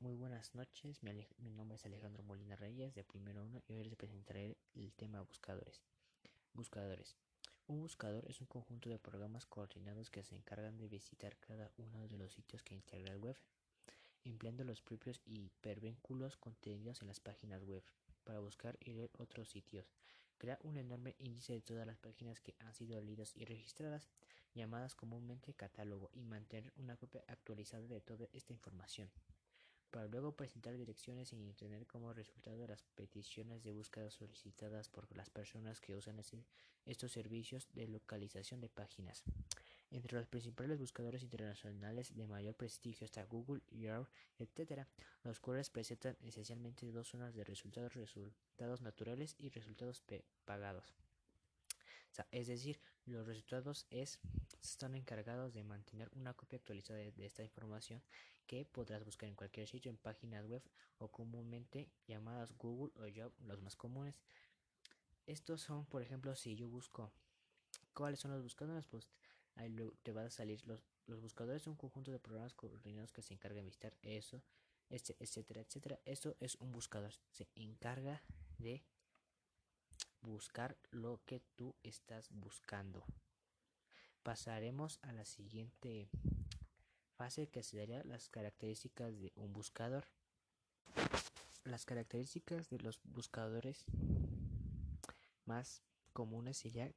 Muy buenas noches, mi, nombre es Alejandro Molina Reyes de Primero 1 y hoy les presentaré el tema buscadores. Buscadores. Un buscador es un conjunto de programas coordinados que se encargan de visitar cada uno de los sitios que integra el web, empleando los propios hipervínculos contenidos en las páginas web para buscar y leer otros sitios. Crea un enorme índice de todas las páginas que han sido leídas y registradas, llamadas comúnmente catálogo, y mantener una copia actualizada de toda esta información para luego presentar direcciones en Internet como resultado las peticiones de búsqueda solicitadas por las personas que usan estos servicios de localización de páginas. Entre los principales buscadores internacionales de mayor prestigio está Google, Yahoo, etc., los cuales presentan esencialmente dos zonas de resultados, resultados naturales y resultados pagados es decir, los resultados es, están encargados de mantener una copia actualizada de, esta información que podrás buscar en cualquier sitio, en páginas web o comúnmente llamadas Google o Yahoo, los más comunes. Estos son, por ejemplo, si yo busco cuáles son los buscadores, pues ahí te va a salir los, los buscadores son un conjunto de programas coordinados que se encargan de visitar eso, este, etcétera, etcétera. Esto es un buscador, se encarga de buscar lo que tú estás buscando. Pasaremos a la siguiente fase que sería las características de un buscador. Las características de los buscadores más comunes sería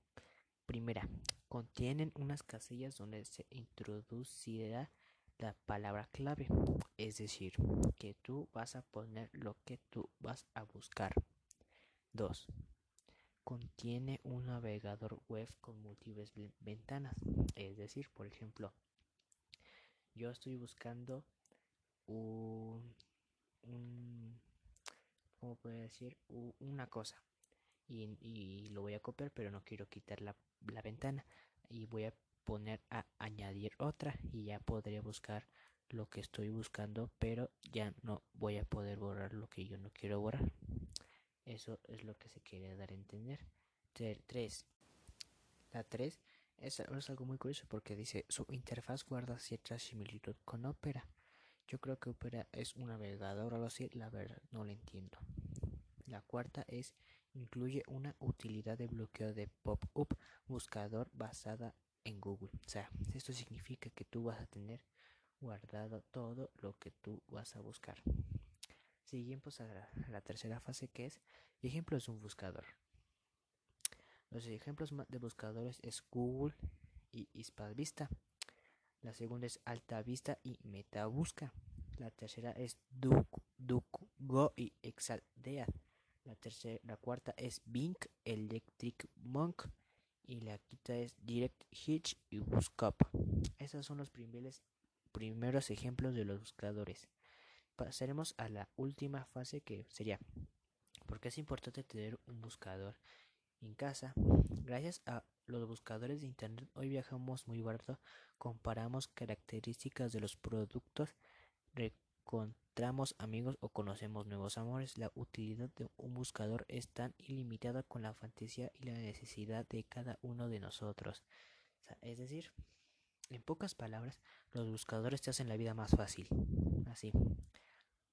primera, contienen unas casillas donde se introducirá la palabra clave, es decir, que tú vas a poner lo que tú vas a buscar. 2 contiene un navegador web con múltiples ventanas. Es decir, por ejemplo, yo estoy buscando un, un ¿cómo decir? una cosa y, y, lo voy a copiar, pero no quiero quitar la, la ventana y voy a poner a añadir otra y ya podré buscar lo que estoy buscando, pero ya no voy a poder borrar lo que yo no quiero borrar. Eso es lo que se quiere dar a entender. 3. La 3 es, es, algo muy curioso porque dice su interfaz guarda cierta similitud con Opera. Yo creo que Opera es un navegador algo así, la verdad no lo entiendo. La cuarta es incluye una utilidad de bloqueo de pop-up buscador basada en Google. O sea, esto significa que tú vas a tener guardado todo lo que tú vas a buscar. Seguimos a la, tercera fase que es ejemplos de un buscador. Los ejemplos de buscadores es Google y Vista. La segunda es Alta Vista y Metabusca. La tercera es DuckDuckGo y Exaldea. La, tercera, la cuarta es Bing, Electric Monk. Y la quinta es Direct Hitch y Buscap. Esos son los primeros, primeros ejemplos de los buscadores pasaremos a la última fase que sería porque es importante tener un buscador en casa. Gracias a los buscadores de internet hoy viajamos muy barato, comparamos características de los productos, encontramos amigos o conocemos nuevos amores. La utilidad de un buscador es tan ilimitada con la fantasía y la necesidad de cada uno de nosotros. es decir, en pocas palabras, los buscadores te hacen la vida más fácil. Así.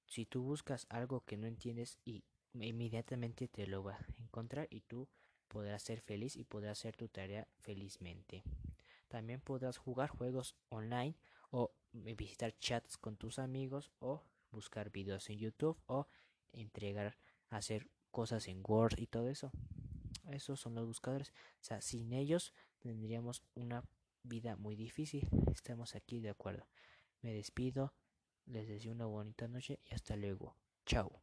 Si tú buscas algo que no entiendes y inmediatamente te lo va a encontrar y tú podrás ser feliz y podrás hacer tu tarea felizmente. También podrás jugar juegos online o visitar chats con tus amigos o buscar videos en YouTube o entregar, hacer cosas en Word y todo eso. Esos son los buscadores. O sea, sin ellos tendríamos una vida muy difícil. Estamos aquí de acuerdo. Me despido. Les deseo una bonita noche y hasta luego. Chao.